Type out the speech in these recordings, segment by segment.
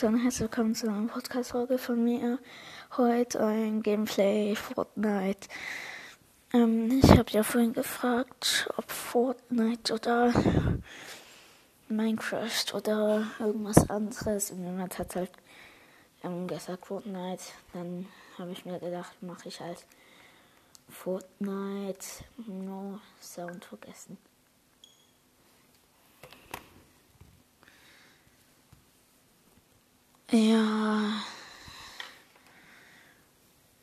Leute und herzlich willkommen zu einer Podcast-Folge von mir. Heute ein Gameplay Fortnite. Ähm, ich habe ja vorhin gefragt, ob Fortnite oder Minecraft oder irgendwas anderes. Und jemand hat halt ähm, gesagt Fortnite. Dann habe ich mir gedacht, mache ich halt Fortnite. No Sound vergessen. Ja.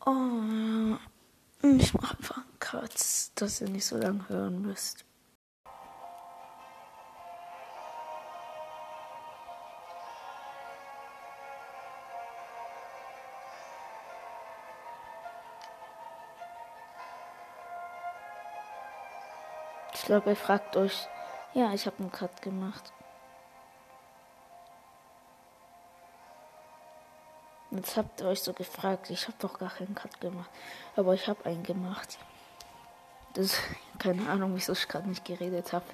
Oh. Ich mache einfach einen Cut, dass ihr nicht so lange hören müsst. Ich glaube, ihr fragt euch, ja, ich habe einen Cut gemacht. Jetzt habt ihr euch so gefragt, ich habe doch gar keinen Cut gemacht. Aber ich habe einen gemacht. Das, keine Ahnung, wieso ich gerade nicht geredet habe.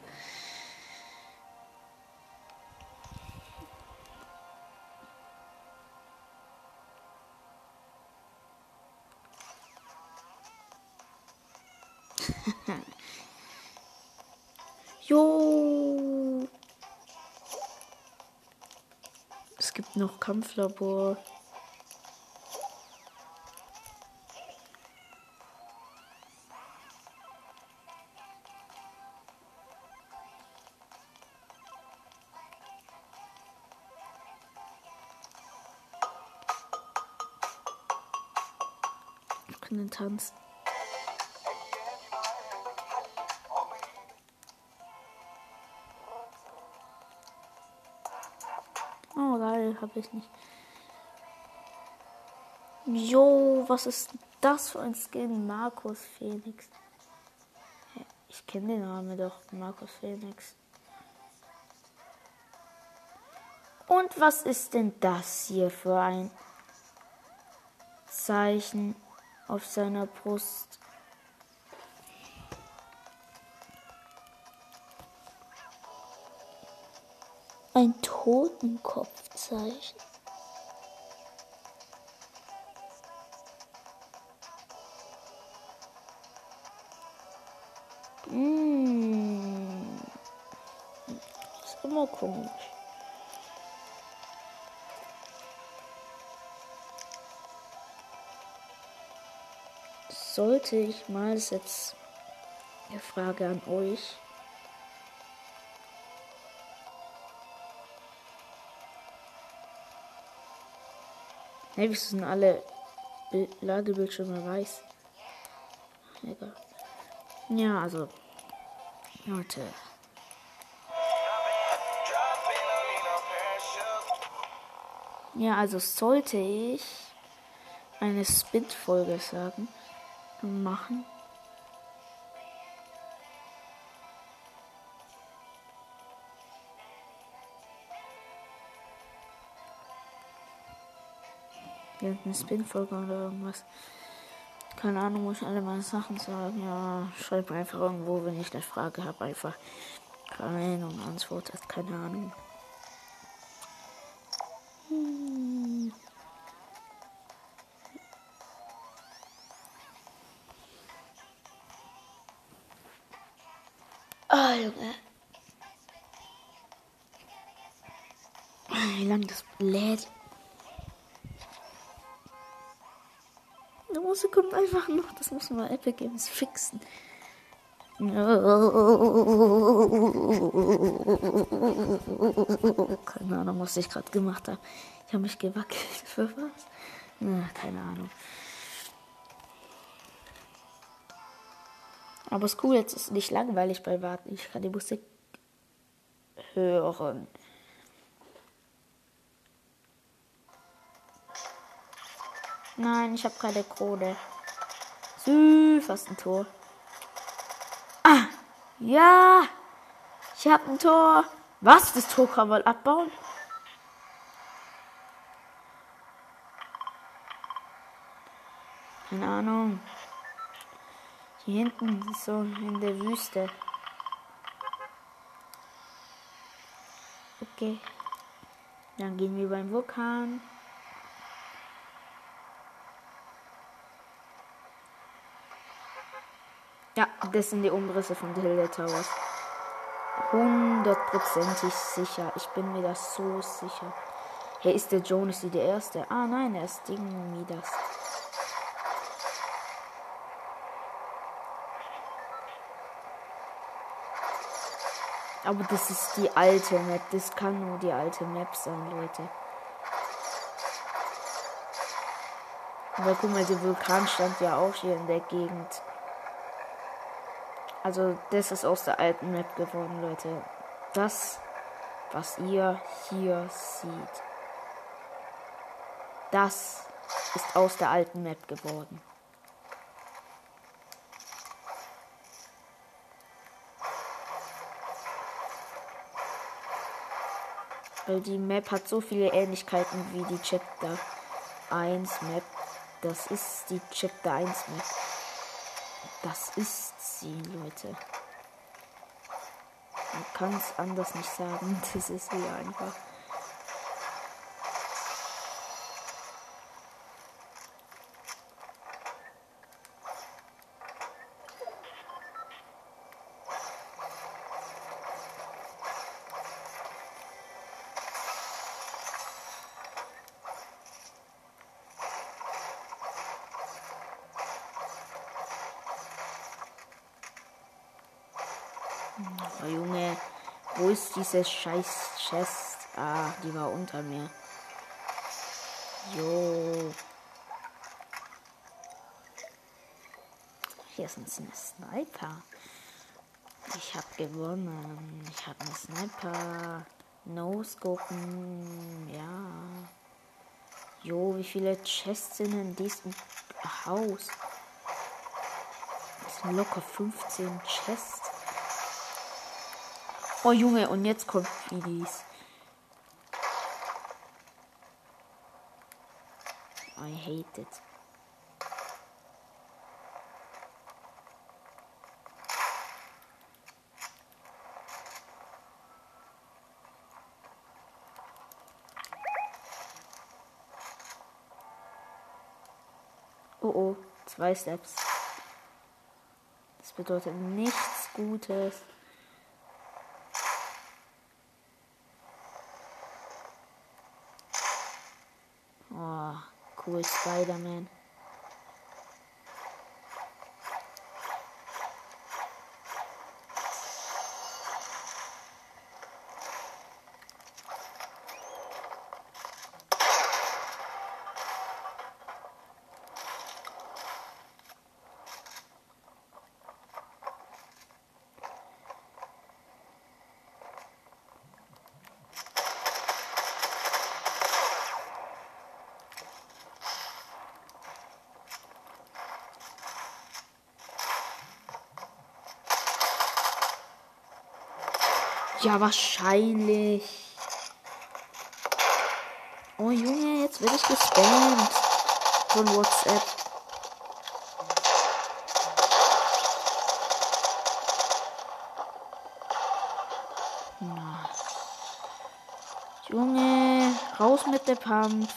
jo. Es gibt noch Kampflabor. Tanzen. Oh, geil, habe ich nicht. Jo, was ist das für ein Skin? Markus Phoenix. Ich kenne den Namen doch, Markus Phoenix. Und was ist denn das hier für ein Zeichen auf seiner Brust. Ein Totenkopfzeichen. Mmh. Ist immer komisch. Sollte ich mal, das ist jetzt eine Frage an euch. Ne, wieso sind alle Ladebildschirme weiß? Egal. Ja, also. Leute. Ja, also sollte ich eine Spin-Folge sagen, machen. Irgendeine Spin-Folge oder irgendwas. Keine Ahnung, muss ich alle meine Sachen sagen. Ja, schreib einfach irgendwo, wenn ich eine Frage habe, einfach rein und antwortet. Keine Ahnung. Musik kommt einfach noch. Das muss man Epic Games fixen. Keine Ahnung, was ich gerade gemacht habe. Ich habe mich gewackelt. Für was? Na, keine Ahnung. Aber es ist cool, jetzt ist es nicht langweilig bei Warten. Ich kann die Musik hören. Nein, ich habe keine Krone. Süß, fast ein Tor. Ah, ja. Ich habe ein Tor. Was? Das Tor kann man abbauen? Keine Ahnung. Hier hinten ist so in der Wüste. Okay. Dann gehen wir beim Vulkan. Ja, das sind die Umrisse von Hilde Towers. Hundertprozentig sicher. Ich bin mir das so sicher. Hey, ist der Jonas der Erste? Ah, nein, er ist Ding Midas. Aber das ist die alte Map. Das kann nur die alte Map sein, Leute. Aber guck mal, der Vulkan stand ja auch hier in der Gegend. Also, das ist aus der alten Map geworden, Leute. Das, was ihr hier seht. Das ist aus der alten Map geworden. Weil die Map hat so viele Ähnlichkeiten wie die Chapter 1 Map. Das ist die Chapter 1 Map. Das ist sie, Leute. Man kann es anders nicht sagen. Das ist wie einfach. Oh, Junge, wo ist diese scheiß Chest? Ah, die war unter mir. Jo. Hier ist ein Sniper. Ich hab gewonnen. Ich hab einen Sniper. No-Scopen. Ja. Jo, wie viele Chests sind in diesem Haus? Das sind locker 15 Chests. Oh Junge, und jetzt kommt Fidis. I hate it. Oh oh, zwei Steps. Das bedeutet nichts Gutes. Oh, cool Spider-Man. Ja, wahrscheinlich. Oh Junge, jetzt werde ich gespammt. Von WhatsApp. Na. Junge, raus mit der Pump.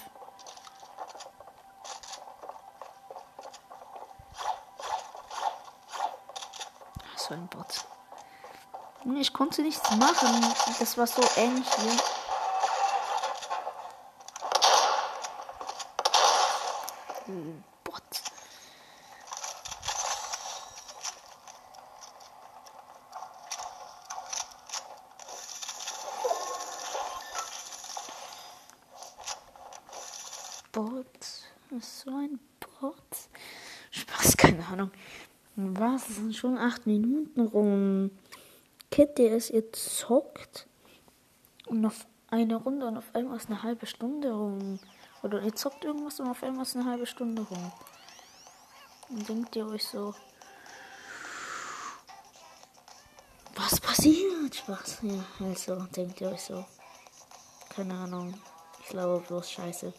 So ein Bot. Ich konnte nichts machen. Das war so eng hier. Bot. Bot. So ein Bot. Spaß, keine Ahnung. Was? Es sind schon acht Minuten rum. Kid, der es ihr zockt und auf eine Runde und auf einmal ist eine halbe Stunde rum. Oder ihr zockt irgendwas und auf einmal ist eine halbe Stunde rum. Und denkt ihr euch so, was passiert? Spaß. Ja, also denkt ihr euch so. Keine Ahnung. Ich glaube bloß Scheiße.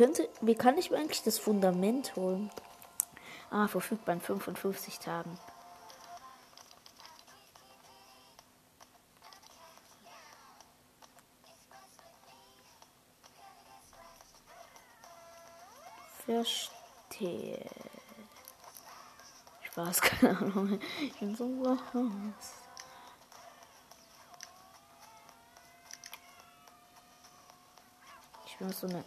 Könnte, wie kann ich mir eigentlich das Fundament holen? Ah, verfügbar in 55 Tagen. Verstehe. Spaß, keine Ahnung. Ich bin so was. Ich will so eine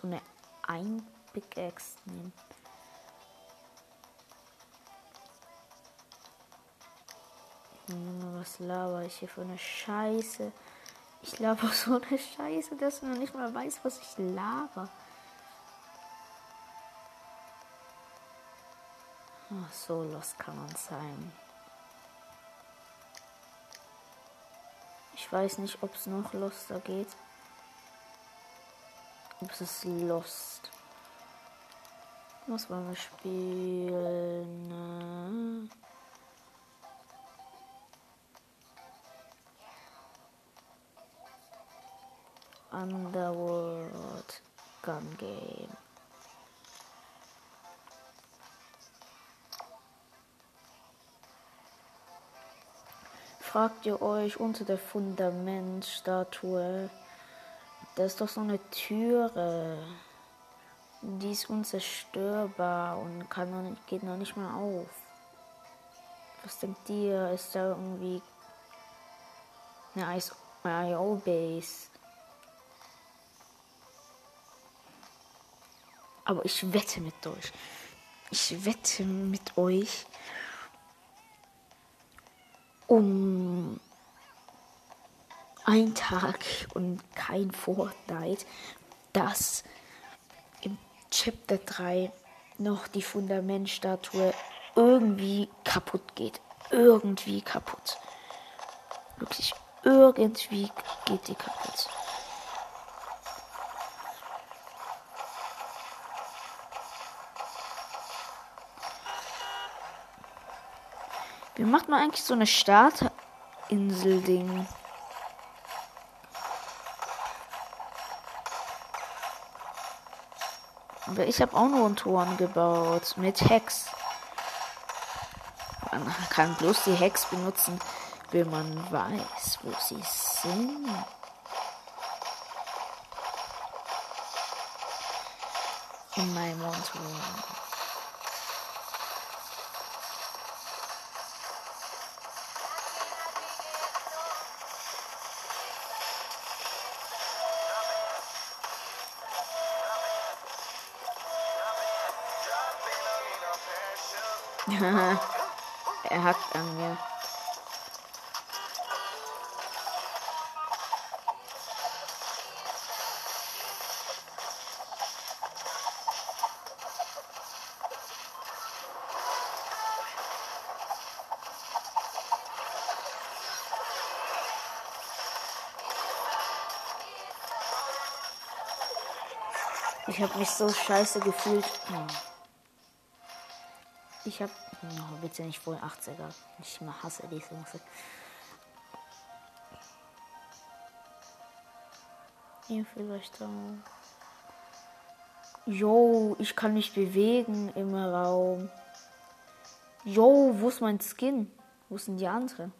so eine ein Pickaxe nehmen. Was laber ich hier für eine Scheiße? Ich laber so eine Scheiße, dass man nicht mal weiß, was ich laber. Oh, so los kann man sein. Ich weiß nicht, ob es noch loster geht. Es ist Lost. Was wollen wir spielen? Underworld Gun Game. Fragt ihr euch unter der Fundamentstatue, da ist doch so eine Türe. Die ist unzerstörbar und kann noch nicht, geht noch nicht mal auf. Was denkt ihr? Ist da irgendwie eine IO-Base? Aber ich wette mit euch. Ich wette mit euch. Um ein Tag und kein Fortnite, dass im Chapter 3 noch die Fundamentstatue irgendwie kaputt geht. Irgendwie kaputt. Wirklich, irgendwie geht die kaputt. Wie macht man eigentlich so eine Starterinsel-Ding? Aber ich habe auch nur einen Toren gebaut mit Hex. Man kann bloß die Hex benutzen, wenn man weiß, wo sie sind. In meinem One-to-One. er hackt an mir. Ich habe mich so scheiße gefühlt. Hm. Ich habe Oh, bitte nicht wohl 80er. Ich hasse die Songs. Hier vielleicht auch. Jo, ich kann mich bewegen im Raum. Jo, wo ist mein Skin? Wo sind die anderen?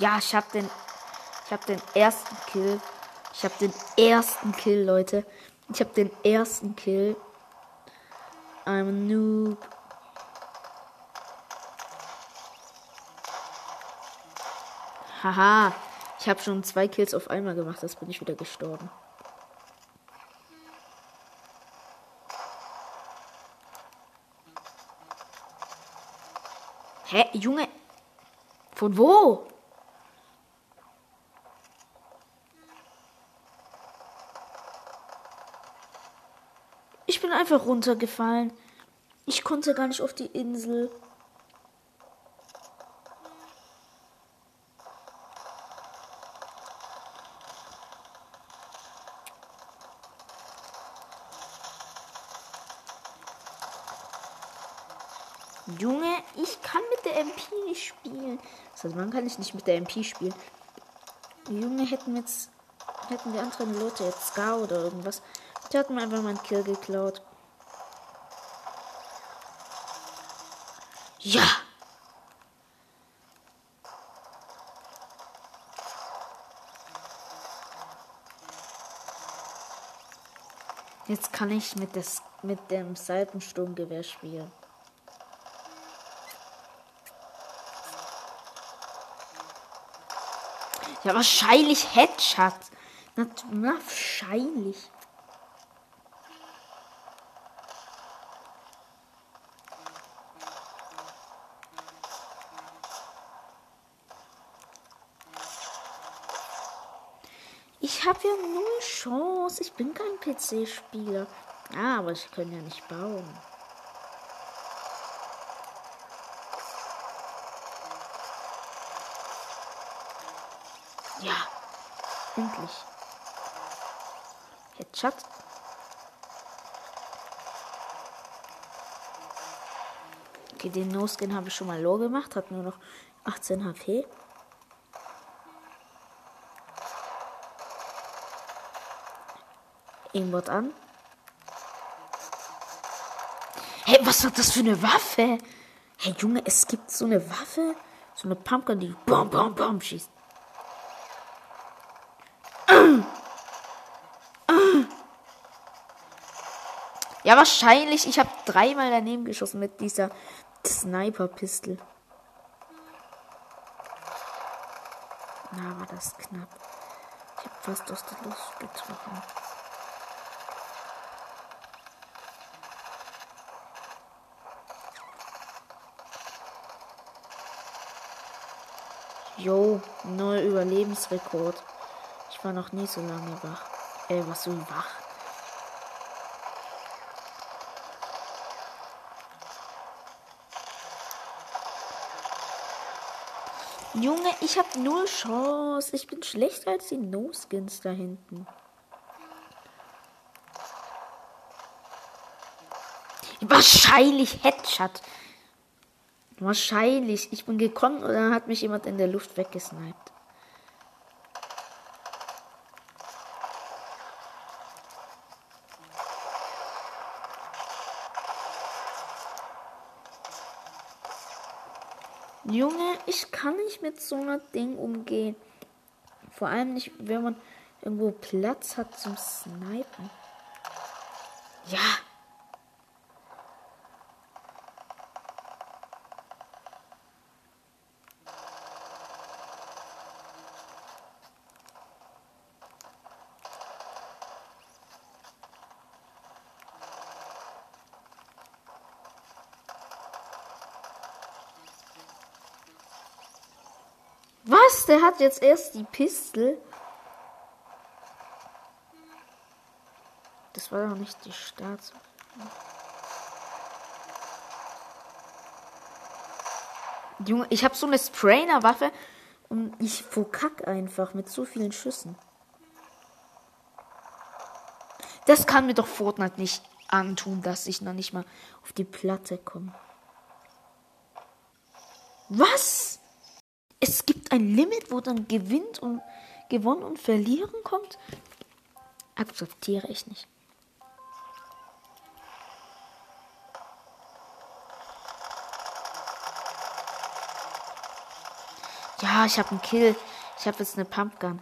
Ja, ich hab den ich habe den ersten Kill. Ich habe den ersten Kill, Leute. Ich habe den ersten Kill. I'm a noob. Haha. Ich habe schon zwei Kills auf einmal gemacht. Das bin ich wieder gestorben. Hä, Junge? Von wo? Einfach runtergefallen. Ich konnte gar nicht auf die Insel. Junge, ich kann mit der MP nicht spielen. Das heißt, man kann ich nicht mit der MP spielen. Junge, hätten jetzt hätten die anderen Leute jetzt Scar oder irgendwas. Die hatten mir einfach meinen Kill geklaut. Ja. Jetzt kann ich mit, des, mit dem Seitensturmgewehr spielen. Ja, wahrscheinlich Headshot. Na, wahrscheinlich. Ich habe ja null Chance. Ich bin kein PC-Spieler. Ah, aber ich kann ja nicht bauen. Ja, endlich. Headshot. Okay, den No-Skin habe ich schon mal low gemacht. Hat nur noch 18 HP. Irgendwas an. Hey, was war das für eine Waffe? Hey Junge, es gibt so eine Waffe, so eine Pumpkin, die bom bom bom schießt. Ja, wahrscheinlich. Ich habe dreimal daneben geschossen mit dieser Sniper-Pistol. Na, war das knapp. Ich habe fast aus der Luft getroffen. Jo, neuer Überlebensrekord. Ich war noch nie so lange wach. Äh, was so wach? Junge, ich hab null Chance. Ich bin schlechter als die No-Skins da hinten. Wahrscheinlich Headshot. Wahrscheinlich. Ich bin gekommen und dann hat mich jemand in der Luft weggesniped. Junge, ich kann nicht mit so einer Ding umgehen. Vor allem nicht, wenn man irgendwo Platz hat zum Snipen. Ja. Was? Der hat jetzt erst die Pistole. Das war doch nicht die Staats. Junge, ich habe so eine Sprainer-Waffe und ich verkack einfach mit so vielen Schüssen. Das kann mir doch Fortnite nicht antun, dass ich noch nicht mal auf die Platte komme. Was? Es gibt ein Limit, wo dann gewinnt und gewonnen und verlieren kommt? Akzeptiere ich nicht. Ja, ich habe einen Kill. Ich habe jetzt eine Pumpgun.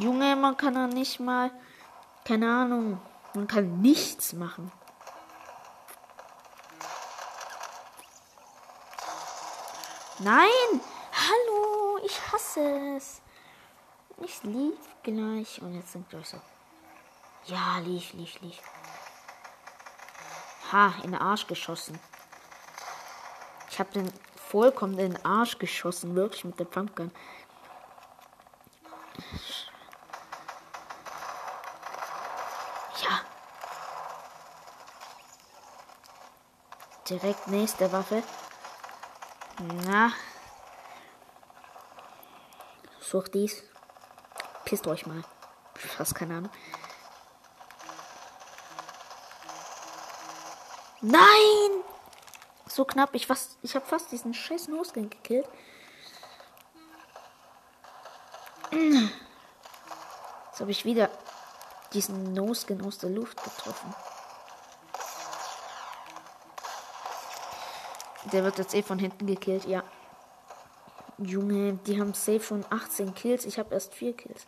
Junge, man kann doch nicht mal, keine Ahnung, man kann nichts machen. Nein! Hallo, ich hasse es. Ich lief gleich und jetzt sind wir so. Ja, lief, lief, lief. Ha, in den Arsch geschossen. Ich habe den vollkommen in den Arsch geschossen, wirklich mit der Pumpgun. Ja. Direkt nächste Waffe. Na. Such dies. Pisst euch mal. Fast keine Ahnung. Nein! So knapp. Ich, fast, ich habe fast diesen scheiß Noskin gekillt. Jetzt habe ich wieder diesen Noskin aus der Luft getroffen. Der wird jetzt eh von hinten gekillt, ja. Junge, die haben safe schon 18 Kills. Ich habe erst 4 Kills.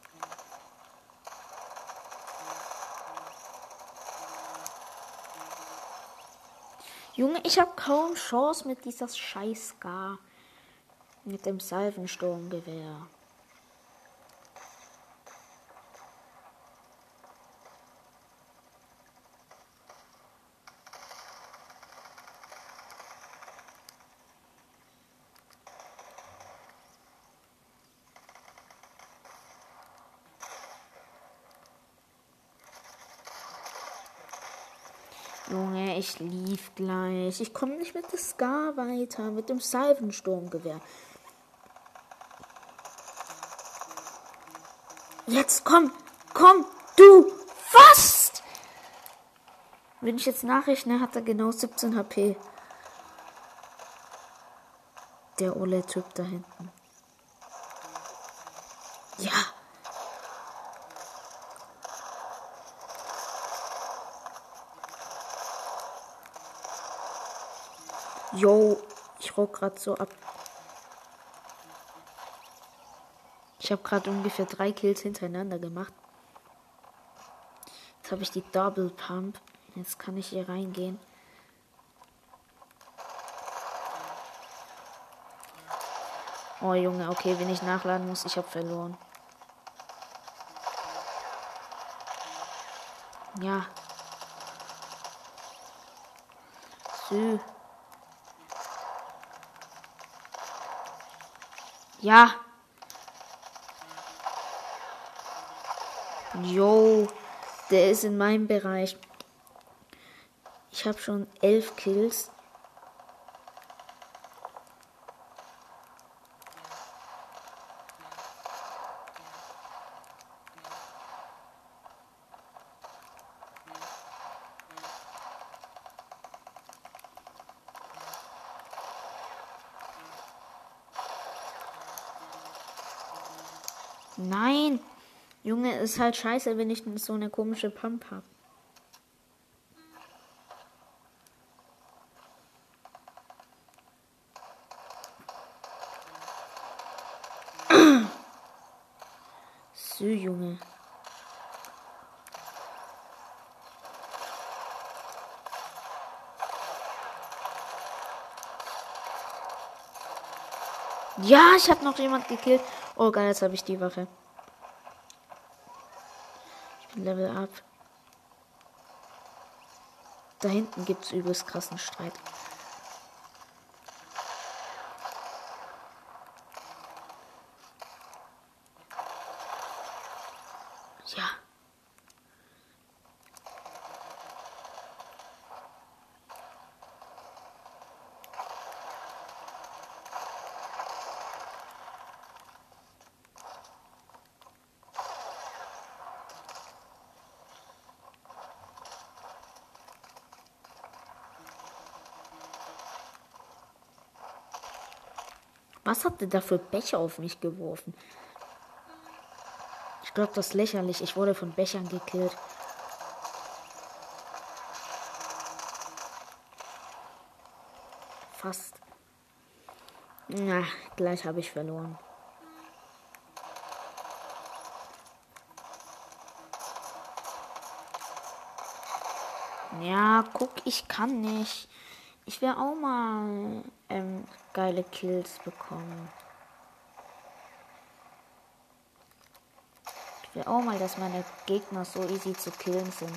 Junge, ich habe kaum Chance mit dieser scheiß Gar. Mit dem Salvensturmgewehr. Junge, ich lief gleich. Ich komme nicht mit der Scar weiter, mit dem Salvensturmgewehr. Jetzt komm, komm, du fast! Wenn ich jetzt nachrechne, hat er genau 17 HP. Der olle Typ da. Ja. Yo, grad so ab. Ich habe gerade ungefähr drei Kills hintereinander gemacht. Jetzt habe ich die Double Pump. Jetzt kann ich hier reingehen. Oh Junge, okay, wenn ich nachladen muss, ich habe verloren. Ja. Sü. Ja. Jo, der ist in meinem Bereich. Ich habe schon elf Kills. Nein. Junge, ist halt scheiße, wenn ich so eine komische Pump habe. So, Junge. Ja, ich habe noch jemand gekillt. Oh geil, jetzt habe ich die Waffe. Level up. Da hinten gibt es übelst krassen Streit. Ja. Was hat der da für Becher auf mich geworfen? Ich glaube, das ist lächerlich. Ich wurde von Bechern gekillt. Fast. Na, gleich habe ich verloren. Ja, guck, ich kann nicht. Ich will auch mal ähm, geile Kills bekommen. Ich will auch mal, dass meine Gegner so easy zu killen sind.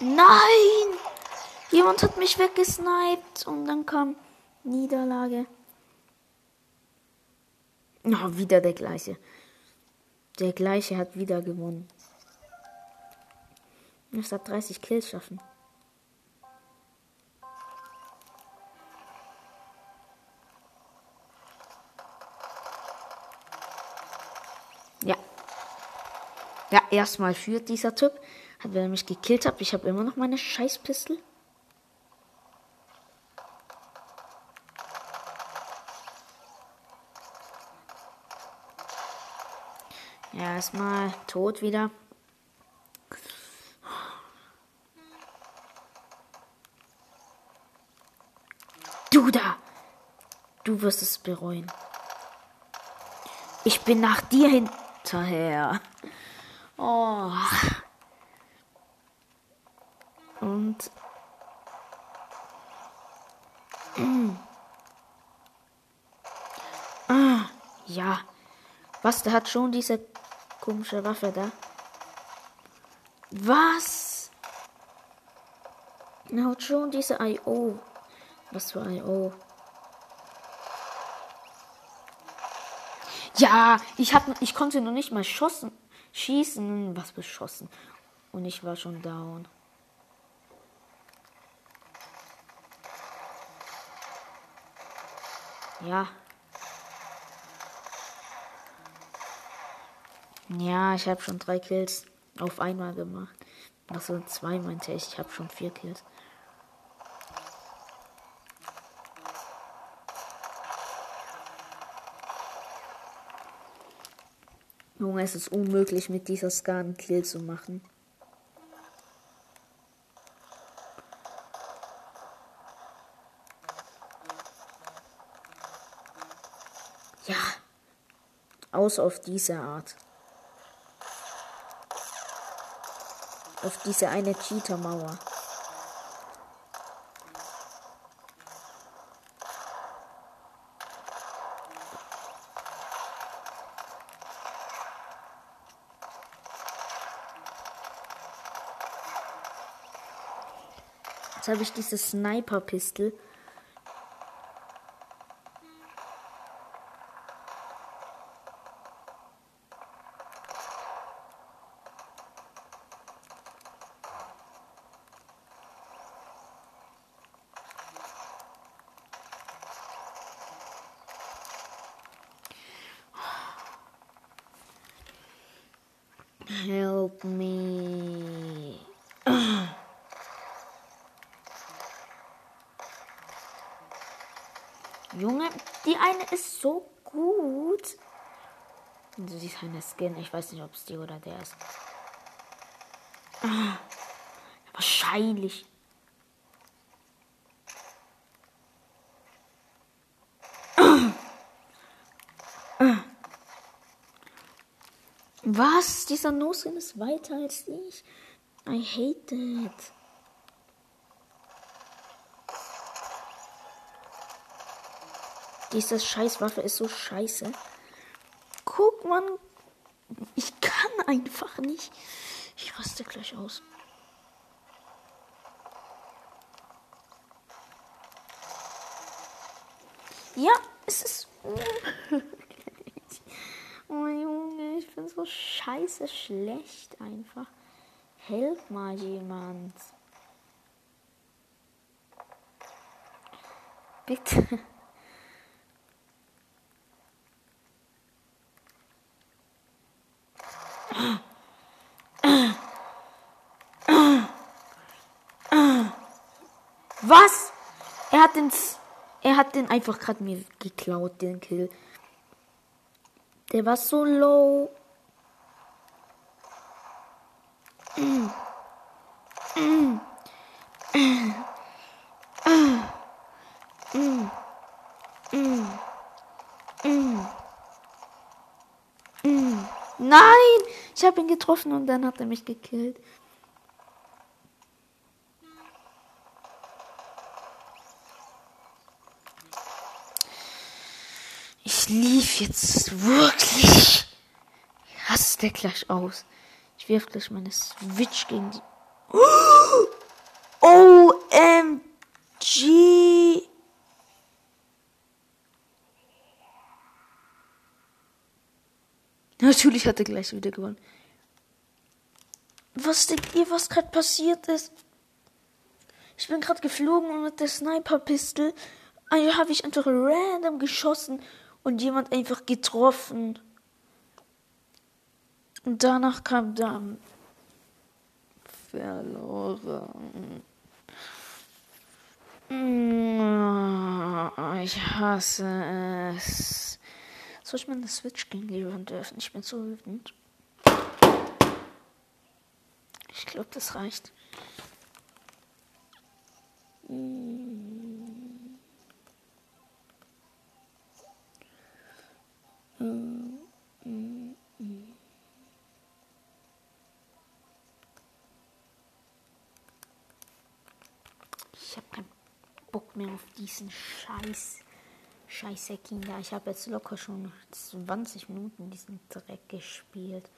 Nein! Jemand hat mich weggesniped und dann kam Niederlage. Oh, wieder der gleiche. Der gleiche hat wieder gewonnen. Ich muss ab 30 Kills schaffen. Ja. Ja, erstmal führt dieser Typ. Hat, er mich gekillt hat, ich habe immer noch meine Scheißpistel. Erstmal tot wieder. Du da! Du wirst es bereuen. Ich bin nach dir hinterher. Oh. Und. Mm. Ah, ja. Was, der hat schon diese komische Waffe da. Was? Er hat schon diese IO. Was für IO? Ja, ich hab, ich konnte noch nicht mal schossen, schießen, was beschossen. Und ich war schon down. Ja. Ja, ich habe schon drei Kills auf einmal gemacht. Also zwei meinte ich, ich habe schon vier Kills. Junge, es ist unmöglich mit dieser Scan Kill zu machen. Ja. Aus auf diese Art. Auf diese eine Cheater-Mauer. Jetzt habe ich diese Sniper-Pistol. Help me. Junge, die eine ist so gut. Also die ist eine Skin. Ich weiß nicht, ob es die oder der ist. Ah, wahrscheinlich. Was? Dieser Nosin ist weiter als ich. I hate it. Diese Scheißwaffe ist so scheiße. Guck, man. Einfach nicht. Ich raste gleich aus. Ja, es ist. oh Junge, ich bin so scheiße schlecht einfach. Helf mal jemand. Bitte. Was? Er hat den. Er hat den einfach gerade mir geklaut, den Kill. Der war so low. Nein! Ich habe ihn getroffen und dann hat er mich gekillt. Lief jetzt wirklich. Ich hasse der gleich aus. Ich wirf gleich meine Switch gegen die. OMG! Natürlich hat er gleich wieder gewonnen. Was denkt ihr, was gerade passiert ist? Ich bin gerade geflogen und mit der Sniper-Pistol also habe ich einfach random geschossen und jemand einfach getroffen. Und danach kam dann verloren. Ich hasse es. Soll ich mal eine Switch gegen Leon dürfen? Ich bin so wütend. Ich glaube, das reicht. Ich habe keinen Bock mehr auf diesen Scheiß. Scheiße Kinder. Ich habe jetzt locker schon 20 Minuten diesen Dreck gespielt.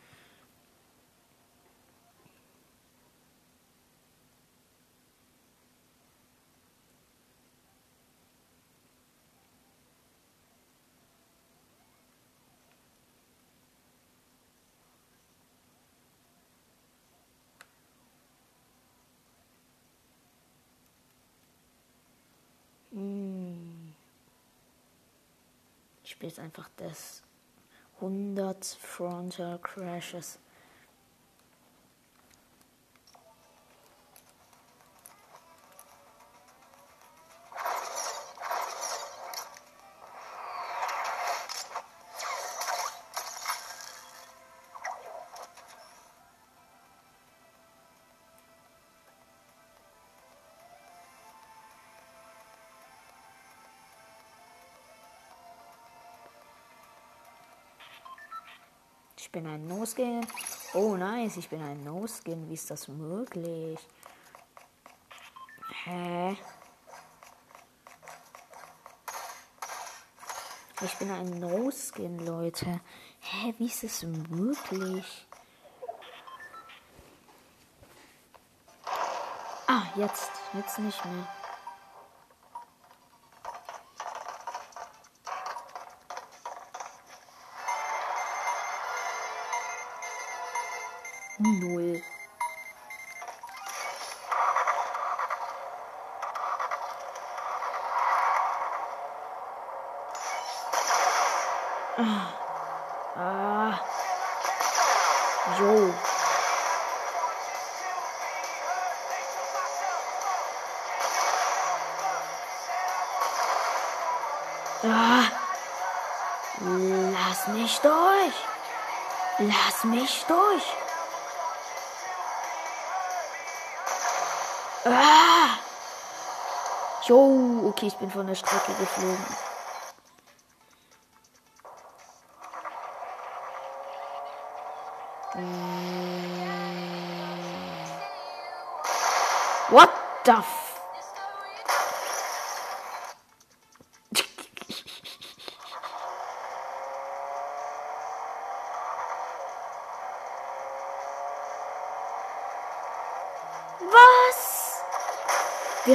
Ich spiele jetzt einfach das 100 Frontal Crashes. Ein No-Skin. Oh, nice, ich bin ein No-Skin. Wie ist das möglich? Hä? Ich bin ein No-Skin, Leute. Hä, wie ist das möglich? Ah, jetzt. Jetzt nicht mehr. Null. Ah. Ah. Jo. Ah. Lass mich durch. Lass mich durch. Ah! Jo, okay, ich bin von der Strecke geflogen. What the f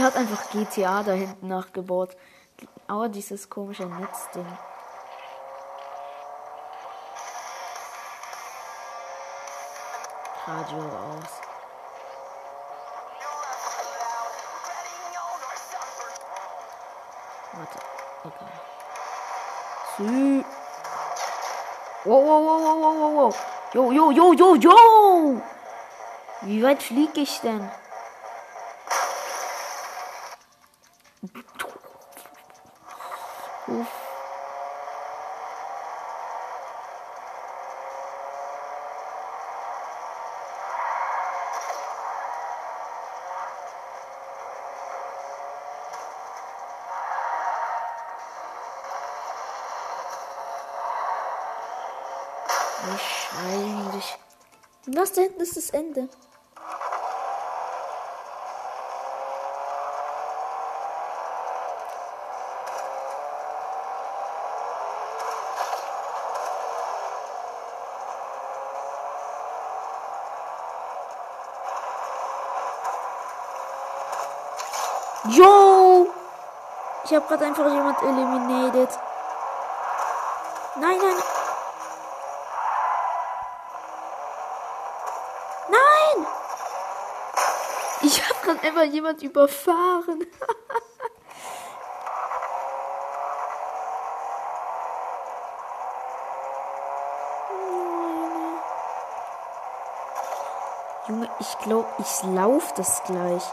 hat einfach GTA da hinten nachgebaut. Aber dieses komische Netzding. Radio aus. Warte, egal. Sü. Wow, wow, wow, wow, wow, wow, wow. Jo, jo, jo, jo, jo. Wie weit fliege ich denn? Uff. Wahrscheinlich. Das da hinten ist das Ende. Yo! Ich habe gerade einfach jemand eliminated. Nein, nein. Nein! Einfach jemand überfahren. ich glaube, ich laufe das gleich.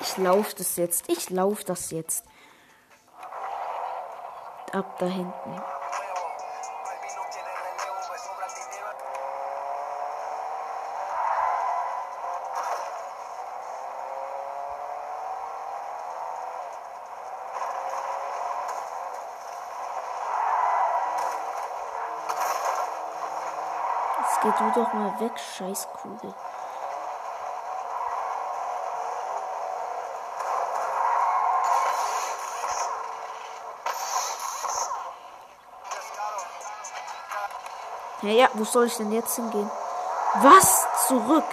Ich laufe das jetzt. Ich laufe das jetzt. Ab da hinten. Du doch mal weg, Scheißkugel. Ja, ja, wo soll ich denn jetzt hingehen? Was? Zurück?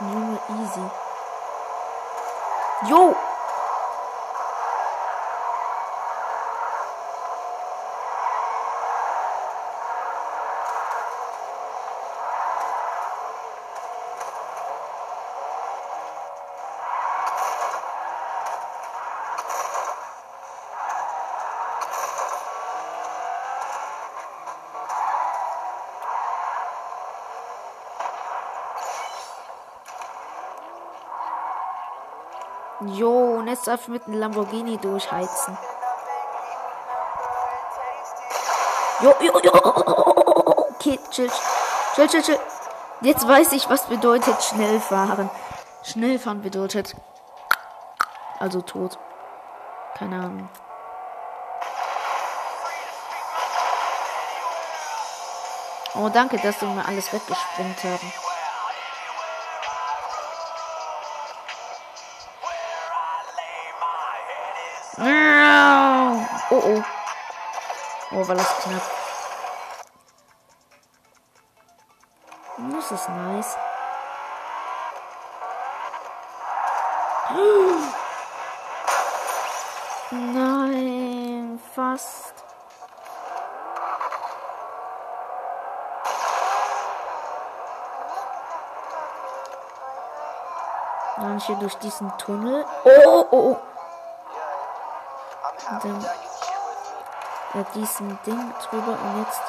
Junge, easy. Jo! Jo, und jetzt darf ich mit dem Lamborghini durchheizen. Jo, jo, jo. Okay, chill. Chill, chill, chill. Jetzt weiß ich, was bedeutet schnell fahren. Schnell fahren bedeutet. Also tot. Keine Ahnung. Oh, danke, dass du mir alles weggesprengt haben. Oh oh. Oh, war das knapp. Das ist nice. Nein, fast. Dann hier durch diesen Tunnel. Oh, oh, oh. Dann ja, diesen Ding drüber und jetzt.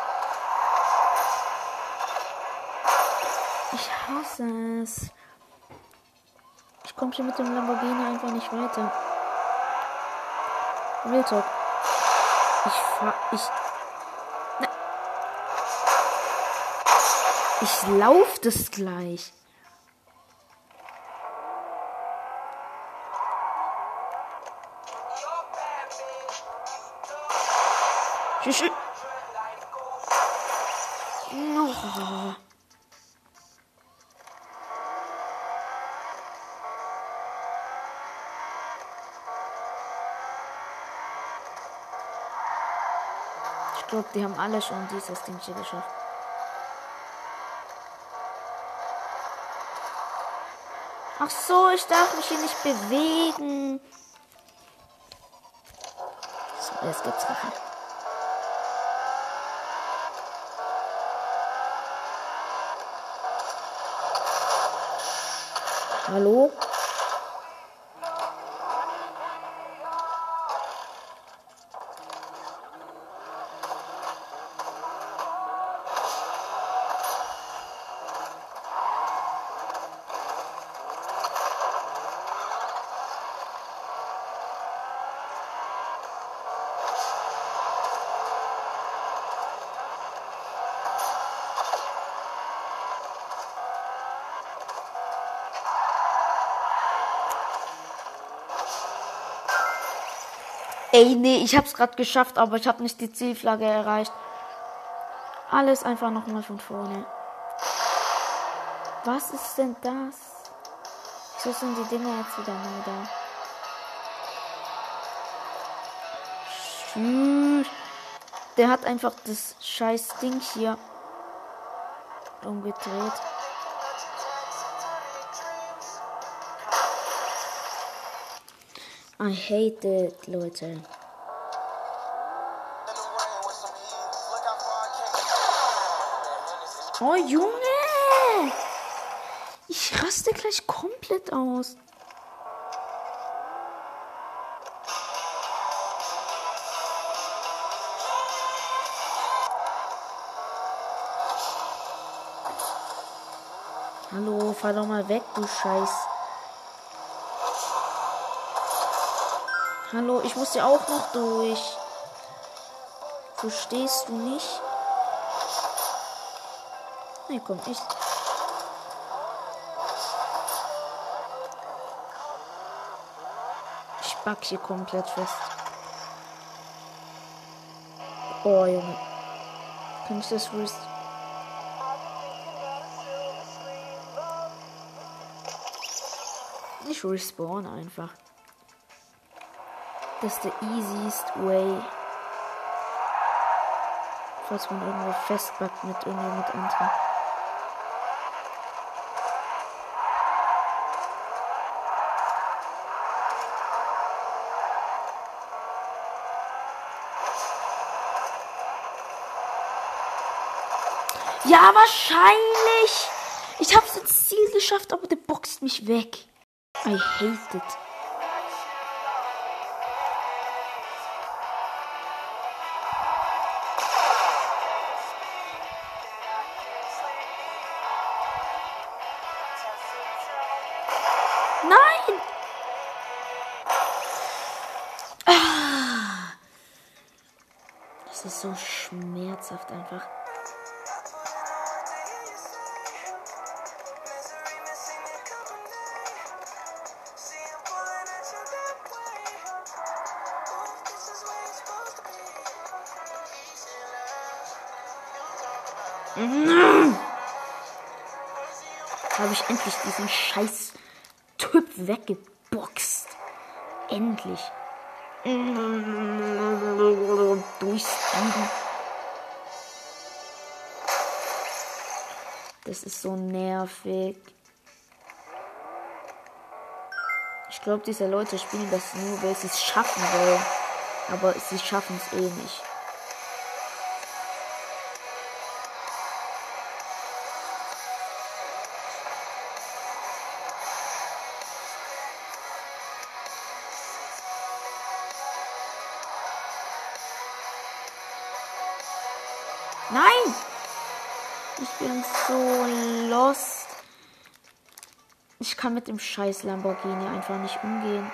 Ich hasse es. Ich komme hier mit dem Lamborghini einfach nicht weiter. Real Talk. Ich fahr. Ich. Na. Ich lauf das gleich. Oh. Ich glaube, die haben alle schon dieses Ding hier geschafft. Ach so, ich darf mich hier nicht bewegen. So, jetzt gibt's Rache. Hallo? Ey, nee, ich hab's gerade geschafft, aber ich habe nicht die Zielflagge erreicht. Alles einfach nochmal von vorne. Was ist denn das? Wieso sind die Dinger jetzt wieder neu da? Tschüss. Der hat einfach das scheiß Ding hier umgedreht. I hate it, Leute. Oh, Junge! Ich raste gleich komplett aus. Hallo, fahr doch mal weg, du Scheiß. Hallo, ich muss ja auch noch durch. Verstehst du nicht? Nee, komm, ich. Ich back hier komplett fest. Oh, Junge. Kann ich das rest Ich respawn einfach. Das ist der easiest way. Falls man irgendwo festbackt mit irgendjemand anderem. Ja, wahrscheinlich. Ich hab's ins Ziel geschafft, aber der boxt mich weg. I hate it. Nein! Ah. Das ist so schmerzhaft einfach. Habe ich endlich diesen scheiß Typ weggeboxt. Endlich. Durchspeeden. Das ist so nervig. Ich glaube, diese Leute spielen das nur, weil sie es schaffen wollen. Aber sie schaffen es eh nicht. Kann mit dem scheiß Lamborghini einfach nicht umgehen.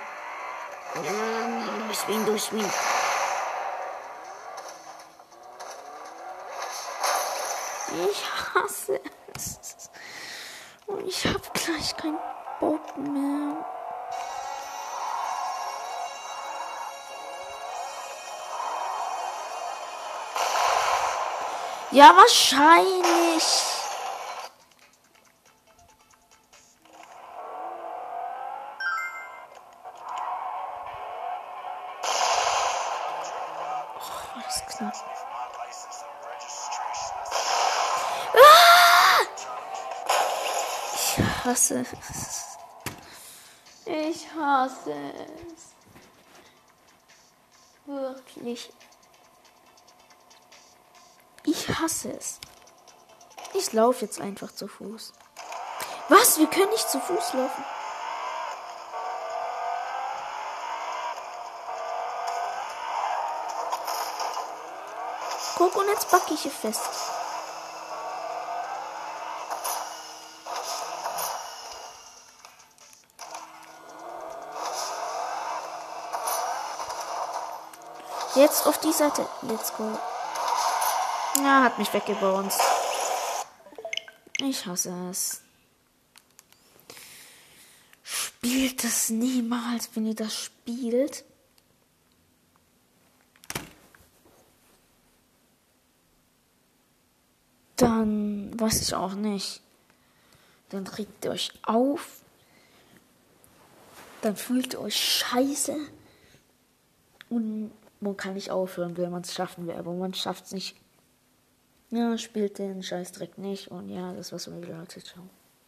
Durchwin, durchwin. Ich hasse es. Und ich hab gleich keinen Bock mehr. Ja, wahrscheinlich. Das knapp. Ah! Ich hasse es. Ich hasse es. Wirklich. Ich hasse es. Ich laufe jetzt einfach zu Fuß. Was? Wir können nicht zu Fuß laufen. Guck, und jetzt backe ich hier fest. Jetzt auf die Seite. Let's go. Ja, hat mich weggebounced. Ich hasse es. Spielt das niemals, wenn ihr das spielt. Dann weiß ich auch nicht. Dann regt ihr euch auf. Dann fühlt ihr euch scheiße. Und man kann nicht aufhören, wenn man es schaffen will, aber man schafft es nicht. Ja, spielt den Scheißdreck nicht. Und ja, das war's mal wieder. Ciao.